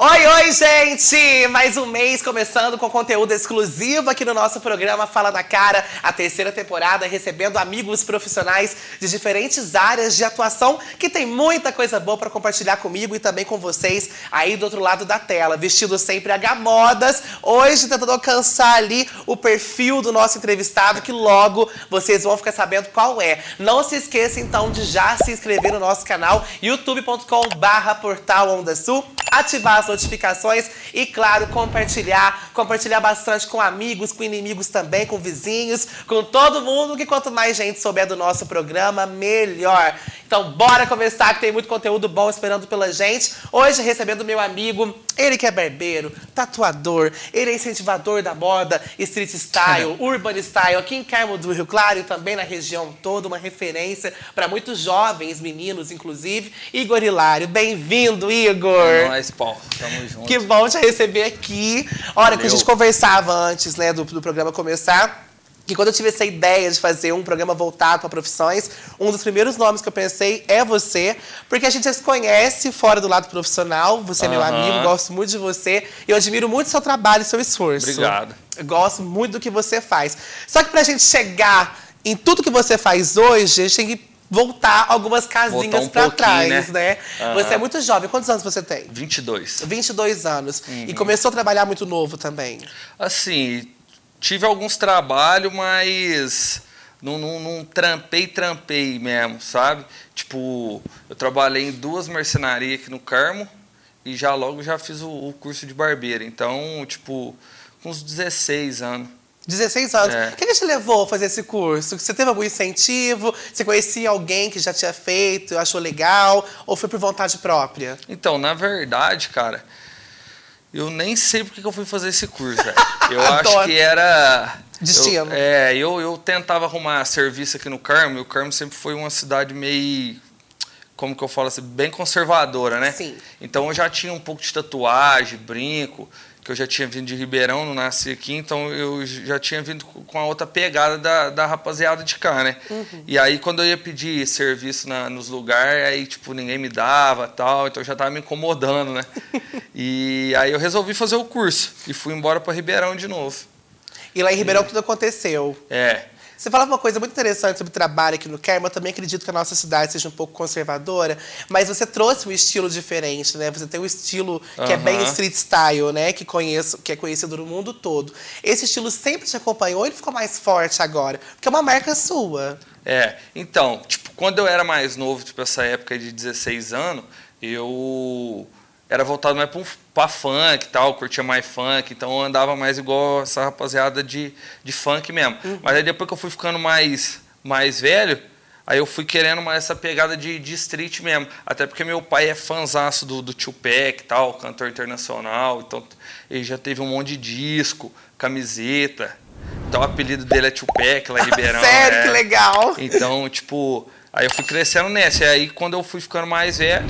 Oi, oi, gente! Mais um mês começando com conteúdo exclusivo aqui no nosso programa Fala na Cara, a terceira temporada, recebendo amigos profissionais de diferentes áreas de atuação que tem muita coisa boa para compartilhar comigo e também com vocês aí do outro lado da tela, vestido sempre a gamodas. Hoje tentando alcançar ali o perfil do nosso entrevistado, que logo vocês vão ficar sabendo qual é. Não se esqueça então de já se inscrever no nosso canal youtube.com/portal Onda Sul, ativar as notificações e, claro, compartilhar. Compartilhar bastante com amigos, com inimigos também, com vizinhos, com todo mundo, que quanto mais gente souber do nosso programa, melhor. Então, bora começar, que tem muito conteúdo bom esperando pela gente. Hoje, recebendo meu amigo, ele que é barbeiro, tatuador, ele é incentivador da moda, street style, urban style, aqui em Carmo do Rio Claro e também na região toda, uma referência para muitos jovens, meninos, inclusive. Igor Hilário, bem-vindo, Igor! É nóis, Paulo. Tamo junto. Que bom te receber aqui. Hora que a gente conversava antes né, do, do programa começar que quando eu tive essa ideia de fazer um programa voltado para profissões, um dos primeiros nomes que eu pensei é você, porque a gente já se conhece fora do lado profissional, você é meu amigo, gosto muito de você, e eu admiro muito o seu trabalho e seu esforço. Obrigado. Eu gosto muito do que você faz. Só que para a gente chegar em tudo que você faz hoje, a gente tem que voltar algumas casinhas um para trás, né? né? Você é muito jovem. Quantos anos você tem? 22. 22 anos. Uhum. E começou a trabalhar muito novo também. Assim, tive alguns trabalhos, mas não, não, não trampei, trampei mesmo, sabe? Tipo, eu trabalhei em duas mercenarias aqui no Carmo e já logo já fiz o, o curso de barbeiro. Então, tipo, com uns 16 anos. 16 anos. É. O que, que te levou a fazer esse curso? Você teve algum incentivo? Você conhecia alguém que já tinha feito, achou legal? Ou foi por vontade própria? Então, na verdade, cara, eu nem sei porque que eu fui fazer esse curso, velho. Eu acho que era. Destino. Eu, é, eu, eu tentava arrumar serviço aqui no Carmo, e o Carmo sempre foi uma cidade meio. Como que eu falo assim? Bem conservadora, né? Sim. Então eu já tinha um pouco de tatuagem, brinco, que eu já tinha vindo de Ribeirão, não nasci aqui, então eu já tinha vindo com a outra pegada da, da rapaziada de cá, né? E aí quando eu ia pedir serviço na, nos lugares, aí tipo, ninguém me dava tal, então já tava me incomodando, né? e aí eu resolvi fazer o curso e fui embora para Ribeirão de novo. E lá em Ribeirão tudo aconteceu. É. Você falava uma coisa muito interessante sobre trabalho aqui no Carmo. Eu também acredito que a nossa cidade seja um pouco conservadora, mas você trouxe um estilo diferente, né? Você tem um estilo que é bem street style, né? Que, conheço, que é conhecido no mundo todo. Esse estilo sempre te acompanhou ele ficou mais forte agora? Porque é uma marca sua. É, então, tipo, quando eu era mais novo, tipo, essa época de 16 anos, eu era voltado mais pra, um- pra funk e tal, curtia mais funk, então eu andava mais igual essa rapaziada de, de funk mesmo. Mas aí depois que eu fui ficando mais, mais velho, aí eu fui querendo mais essa pegada de, de street mesmo. Até porque meu pai é fãzaço do, do Tupac e tal, cantor internacional, então ele já teve um monte de disco, camiseta. Então o apelido dele é Tupac lá em Ribeirão. Sério, é. que legal. Então, tipo, aí eu fui crescendo nessa. E aí, quando eu fui ficando mais velho,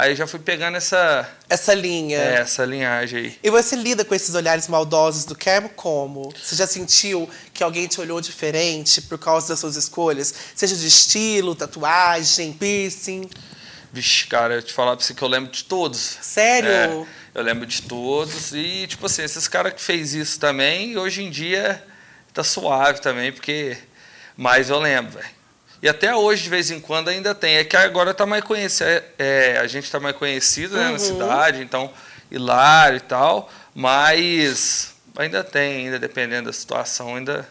aí eu já fui pegando essa, Essa linha. é, essa linhagem aí. E você lida com esses olhares maldosos do Carmo como? Você já sentiu que alguém te olhou diferente por causa das suas escolhas? Seja de estilo, tatuagem, piercing? Vixe, cara, eu te falar pra você que eu lembro de todos. Sério? É, eu lembro de todos. E, tipo assim, esses caras que fez isso também, hoje em dia tá suave também, porque. Mas eu lembro, velho. E até hoje, de vez em quando, ainda tem. É que agora tá mais conhecido. É, a gente tá mais conhecido né, na cidade, então, hilário e tal. Mas ainda tem, ainda dependendo da situação, ainda.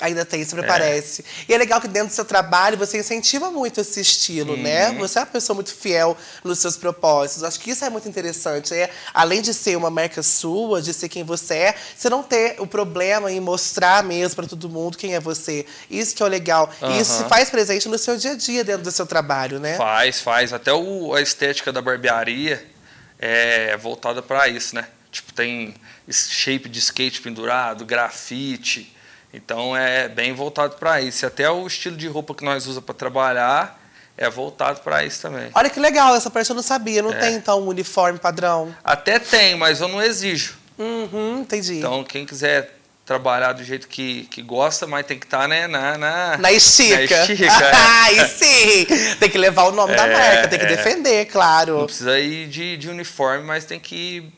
Ainda tem, sempre parece. E é legal que dentro do seu trabalho você incentiva muito esse estilo, né? Uhum. Você é uma pessoa muito fiel nos seus propósitos. Acho que isso é muito interessante. É, além de ser uma marca sua, de ser quem você é, você não ter o problema em mostrar mesmo para todo mundo quem é você. Isso que é o legal. E isso se faz presente no seu dia a dia dentro do seu trabalho, né? Faz, faz. Até o, a estética da barbearia é voltada para isso, né? Tipo, tem shape de skate pendurado, grafite. Então é bem voltado para isso. Até o estilo de roupa que nós usamos para trabalhar é voltado para isso também. Olha que legal, essa parte eu não sabia. Não É. tem, então, um uniforme padrão. Até tem, mas eu não exijo. Uhum, entendi. Então, quem quiser trabalhar do jeito que, que gosta, mas tem que estar, tá, né, na, na, na estica. Na estica é. Aí sim! Tem que levar o nome é, da marca, tem que é. defender, claro. Não precisa ir de, de uniforme, mas tem que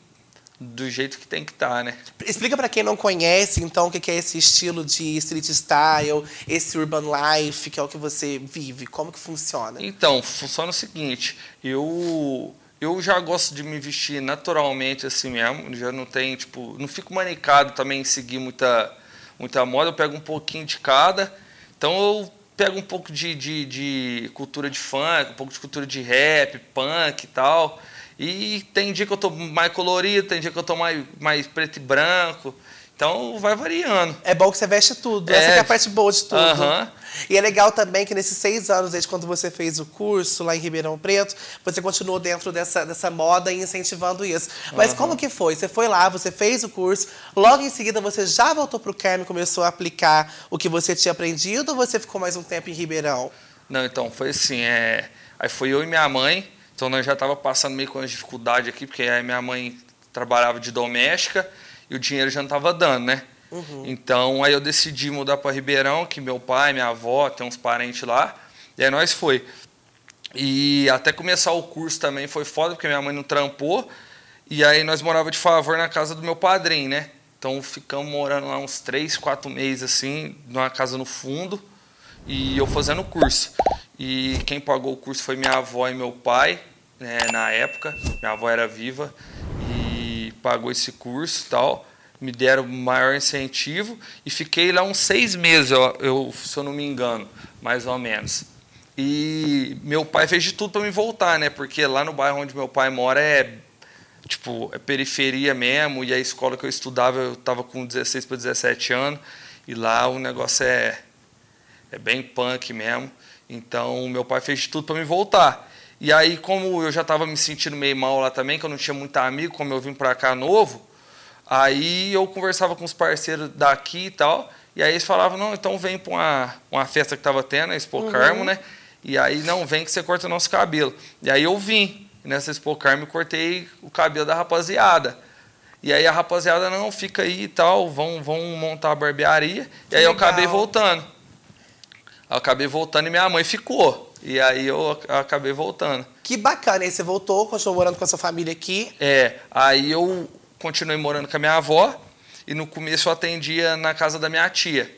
do jeito que tem que estar, tá, né? Explica para quem não conhece, então, o que é esse estilo de street style, esse urban life, que é o que você vive, como que funciona? Então, funciona o seguinte, eu eu já gosto de me vestir naturalmente assim mesmo, já não tem, tipo, não fico manicado também em seguir muita muita moda, eu pego um pouquinho de cada. Então eu pego um pouco de, de, de cultura de funk, um pouco de cultura de rap, punk e tal. E tem dia que eu tô mais colorido, tem dia que eu tô mais, mais preto e branco. Então vai variando. É bom que você veste tudo. É. Essa é a parte boa de tudo. Uhum. E é legal também que nesses seis anos, desde quando você fez o curso lá em Ribeirão Preto, você continuou dentro dessa, dessa moda e incentivando isso. Mas uhum. como que foi? Você foi lá, você fez o curso, logo em seguida você já voltou para o Carme e começou a aplicar o que você tinha aprendido ou você ficou mais um tempo em Ribeirão? Não, então, foi assim, é... aí foi eu e minha mãe, então nós já estava passando meio com as dificuldades aqui, porque aí minha mãe trabalhava de doméstica e o dinheiro já não estava dando, né? Uhum. Então aí eu decidi mudar para Ribeirão, que meu pai, minha avó, tem uns parentes lá. E aí nós foi. E até começar o curso também foi foda, porque minha mãe não trampou. E aí nós morava de favor na casa do meu padrinho, né? Então ficamos morando lá uns três, quatro meses assim, numa casa no fundo. E eu fazendo o curso. E quem pagou o curso foi minha avó e meu pai, né, na época. Minha avó era viva e pagou esse curso e tal. Me deram maior incentivo e fiquei lá uns seis meses, eu, eu, se eu não me engano, mais ou menos. E meu pai fez de tudo para me voltar, né? Porque lá no bairro onde meu pai mora é tipo, é periferia mesmo, e a escola que eu estudava, eu estava com 16 para 17 anos, e lá o negócio é é bem punk mesmo. Então, meu pai fez de tudo para me voltar. E aí, como eu já estava me sentindo meio mal lá também, que eu não tinha muito amigo, como eu vim para cá novo, aí eu conversava com os parceiros daqui e tal, e aí eles falavam, não, então vem para uma, uma festa que estava tendo, a Expo uhum. Carmo, né? E aí, não, vem que você corta o nosso cabelo. E aí eu vim, nessa Expo Carmo, cortei o cabelo da rapaziada. E aí a rapaziada, não, fica aí e tal, vão, vão montar a barbearia. Que e aí legal. eu acabei voltando. Eu acabei voltando e minha mãe ficou. E aí eu acabei voltando. Que bacana. E aí você voltou, continuou morando com a sua família aqui? É. Aí eu continuei morando com a minha avó. E no começo eu atendia na casa da minha tia.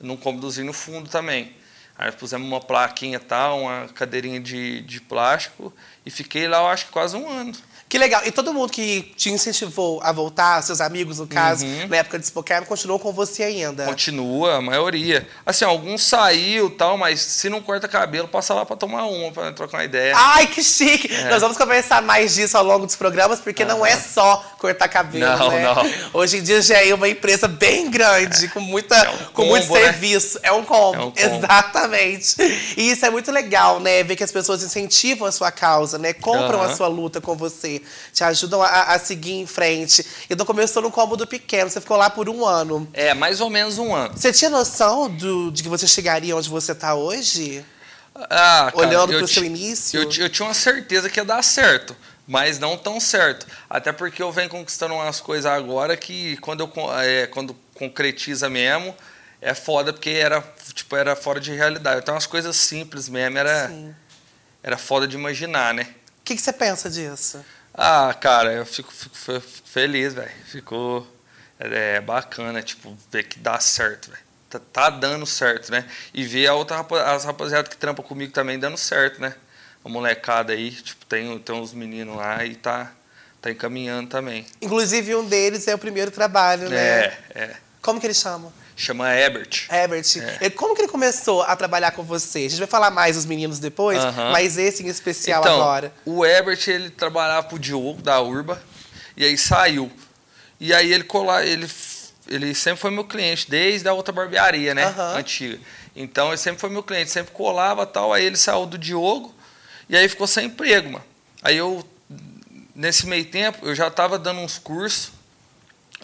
Num cômodozinho no fundo também. Aí pusemos uma plaquinha tal, uma cadeirinha de, de plástico. E fiquei lá, eu acho que quase um ano. Que legal. E todo mundo que te incentivou a voltar, seus amigos, no caso, uhum. na época de Spokane, continuou com você ainda? Continua, a maioria. Assim, alguns saiu tal, mas se não corta cabelo, passa lá para tomar uma, para trocar uma ideia. Ai, que chique! É. Nós vamos conversar mais disso ao longo dos programas, porque não é só cortar cabelo, não, né? Não. Hoje em dia já é uma empresa bem grande, é. com, muita, é um com combo, muito né? serviço. É um combo. É um combo. Exatamente. E isso é muito legal, né? Ver que as pessoas incentivam a sua causa, né? Compram uhum. a sua luta com você te ajudam a, a seguir em frente. Então começou no cômodo pequeno, você ficou lá por um ano. É, mais ou menos um ano. Você tinha noção do, de que você chegaria onde você está hoje? Ah, cara, Olhando para o seu início? Eu, eu tinha uma certeza que ia dar certo mas não tão certo. Até porque eu venho conquistando umas coisas agora que quando eu é, quando concretiza mesmo, é foda porque era tipo era fora de realidade. Então umas coisas simples mesmo era Sim. era foda de imaginar, né? O que, que você pensa disso? Ah, cara, eu fico, fico feliz, velho. Ficou é, bacana, tipo, ver que dá certo, velho. Tá, tá, dando certo, né? E ver a outra as rapaziada que trampa comigo também dando certo, né? A molecada aí, tipo, tem, tem uns meninos lá e tá, tá encaminhando também. Inclusive, um deles é o primeiro trabalho, né? É, é. Como que eles chamam? Chama Ebert. Ebert. É. Como que ele começou a trabalhar com você? A gente vai falar mais dos meninos depois, uh -huh. mas esse em especial então, agora. O Ebert, ele trabalhava pro Diogo, da Urba, e aí saiu. E aí ele colar, ele, ele sempre foi meu cliente, desde a outra barbearia, né? Uh -huh. Antiga. Então ele sempre foi meu cliente, sempre colava tal. Aí ele saiu do Diogo e aí ficou sem emprego, mano. Aí eu, nesse meio tempo, eu já tava dando uns cursos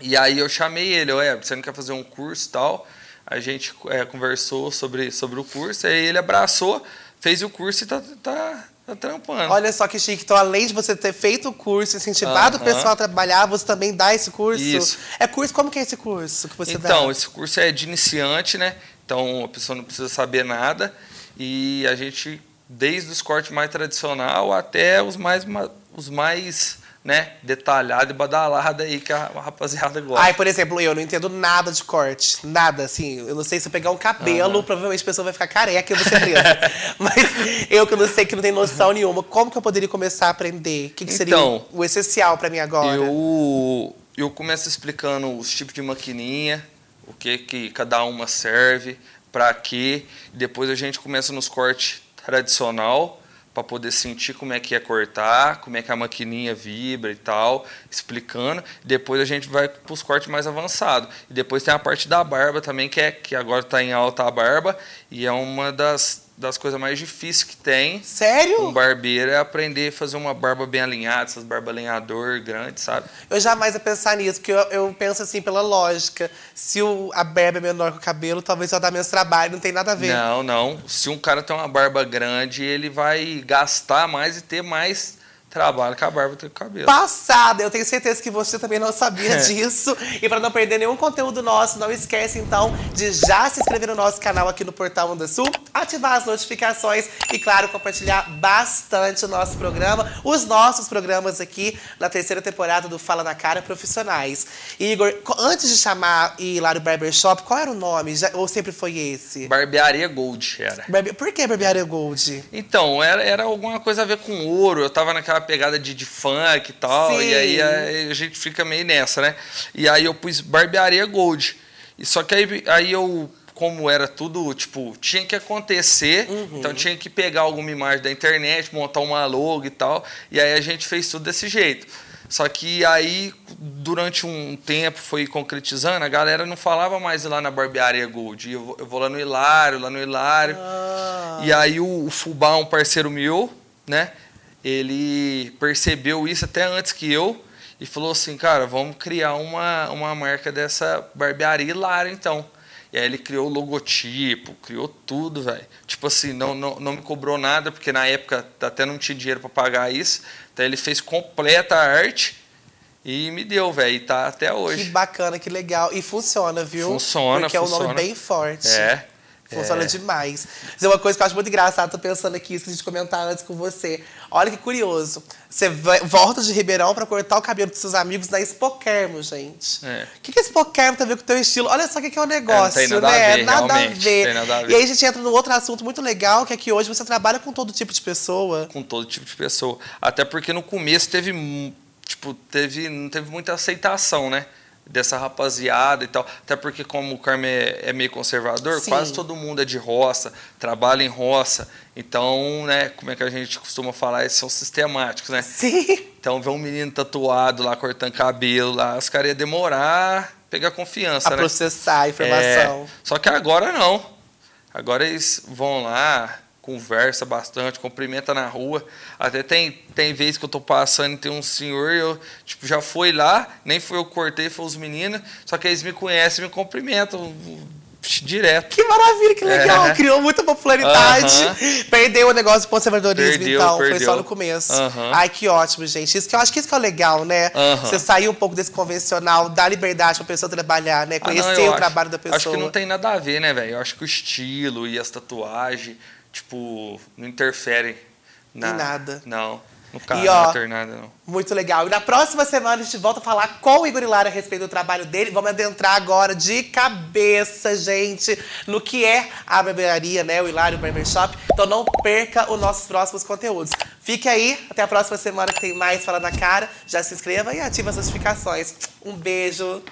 e aí eu chamei ele, ué, você não quer fazer um curso e tal? A gente é, conversou sobre, sobre o curso, aí ele abraçou, fez o curso e tá, tá, tá trampando. Olha só que chique. Então, além de você ter feito o curso, incentivado o Aham. pessoal a trabalhar, você também dá esse curso? Isso. É curso, como que é esse curso que você dá? Então, esse curso é de iniciante, né? Então a pessoa não precisa saber nada. E a gente, desde os cortes mais tradicional até os mais, ma- os mais né, detalhados e badalados aí que a rapaziada gosta. Ai, por exemplo, eu não entendo nada de corte. Nada, assim. Eu não sei se eu pegar um cabelo, provavelmente a pessoa vai ficar careca e eu vou ser presa. Mas eu que não sei, que não tenho noção nenhuma, como que eu poderia começar a aprender? O que, que seria Então, o essencial pra mim agora? Eu, eu começo explicando os tipos de maquininha, o que, que cada uma serve, para quê. Depois a gente começa nos cortes tradicional, para poder sentir como é que é cortar, como é que a maquininha vibra e tal, explicando. Depois a gente vai para os cortes mais avançados. E depois tem a parte da barba também, que, é, que agora está em alta a barba, e é uma das, das coisas mais difíceis que tem. Sério? Um barbeiro é aprender a fazer uma barba bem alinhada, essas barbas alinhador grandes, sabe? Eu jamais ia pensar nisso, porque eu, eu penso assim, pela lógica. Se o, a barba é menor que o cabelo, talvez só dá menos trabalho, não tem nada a ver. Não, não. Se um cara tem uma barba grande, ele vai gastar mais e ter mais trabalho que a barba tem com o cabelo. Passada, eu tenho certeza que você também não sabia É. disso. E para não perder nenhum conteúdo nosso, não esquece então de já se inscrever no nosso canal aqui no Portal Onda Sul, ativar as notificações e, claro, compartilhar bastante o nosso programa, os nossos programas aqui na terceira temporada do Fala na Cara Profissionais. Igor, antes de chamar Hilário Barbershop, qual era o nome? Já- ou sempre foi esse? Barbearia Gold era. Barbe- Por que Barbearia Gold? Então, era, era alguma coisa a ver com ouro. Eu tava naquela pegada de, de funk e tal. Sim. E aí a, a gente fica meio nessa, né? E aí eu pus Barbearia Gold. E só que aí, aí eu, como era tudo, tipo, tinha que acontecer. Então tinha que pegar alguma imagem da internet, montar uma logo e tal. E aí a gente fez tudo desse jeito. Só que aí, durante um tempo, foi concretizando, a galera não falava mais lá na Barbearia Gold. Eu vou, eu vou lá no Hilário, lá no Hilário. Ah, E aí o, o Fubá, um parceiro meu, né? Ele percebeu isso até antes que eu e falou assim, cara, vamos criar uma, uma marca dessa barbearia Hilário, então. E aí ele criou o logotipo, criou tudo, velho. Tipo assim, não, não, não me cobrou nada, porque na época até não tinha dinheiro para pagar isso. Então ele fez completa a arte e me deu, velho. E tá até que hoje. bacana, que legal. E funciona, viu? Funciona, Porque é um nome funciona. bem forte. É. Funciona é. demais. Mas é uma coisa que eu acho muito engraçada, tô pensando aqui, esqueci de comentar antes com você. Olha que curioso. Você vai- volta de Ribeirão pra cortar o cabelo dos seus amigos na Expoquermo, gente. É. O que, que a Expoquermo tem a ver com o teu estilo? Olha só o que, que é o negócio, tem nada a né? ver, nada a ver. nada a ver. E aí a gente entra num outro assunto muito legal, que é que hoje você trabalha com todo tipo de pessoa. com todo tipo de pessoa. Até porque no começo teve, tipo, teve, não teve muita aceitação, né? Dessa rapaziada e tal. Até porque como o Carme é, meio conservador, Sim. quase todo mundo é de roça, trabalha em roça. Então, né, como é que a gente costuma falar, eles são sistemáticos, né? Sim. Então, ver um menino tatuado lá, cortando cabelo lá, os caras iam demorar pegar confiança, A né? processar a informação. É, só que agora não. Agora eles vão lá, conversa bastante, cumprimenta na rua. Até tem, tem vez que eu tô passando e tem um senhor, eu tipo, já foi lá, nem foi eu cortei, foi os meninos, só que eles me conhecem e me cumprimentam direto. Que maravilha, que legal. É. Criou muita popularidade. Perdeu o negócio do conservadorismo, Perdeu, então. Foi perdeu. só no começo. Ai, que ótimo, gente. Isso que eu acho que isso que é legal, né? Você sair um pouco desse convencional, dar liberdade pra pessoa trabalhar, né? Ah, não, Conhecer o acho- trabalho da pessoa. Acho que não tem nada a ver, né, velho? Eu acho que o estilo e as tatuagens, tipo, não interferem na, Em nada. Não, no E, ó, nada, não. Muito legal. E na próxima semana a gente volta a falar com o Igor Hilário a respeito do trabalho dele. Vamos adentrar agora de cabeça, gente, no que é a barbearia, né? O Hilário Barbershop. Então não perca os nossos próximos conteúdos. Fique aí, até a próxima semana que tem mais Fala na Cara. Já se inscreva e ative as notificações. Um beijo.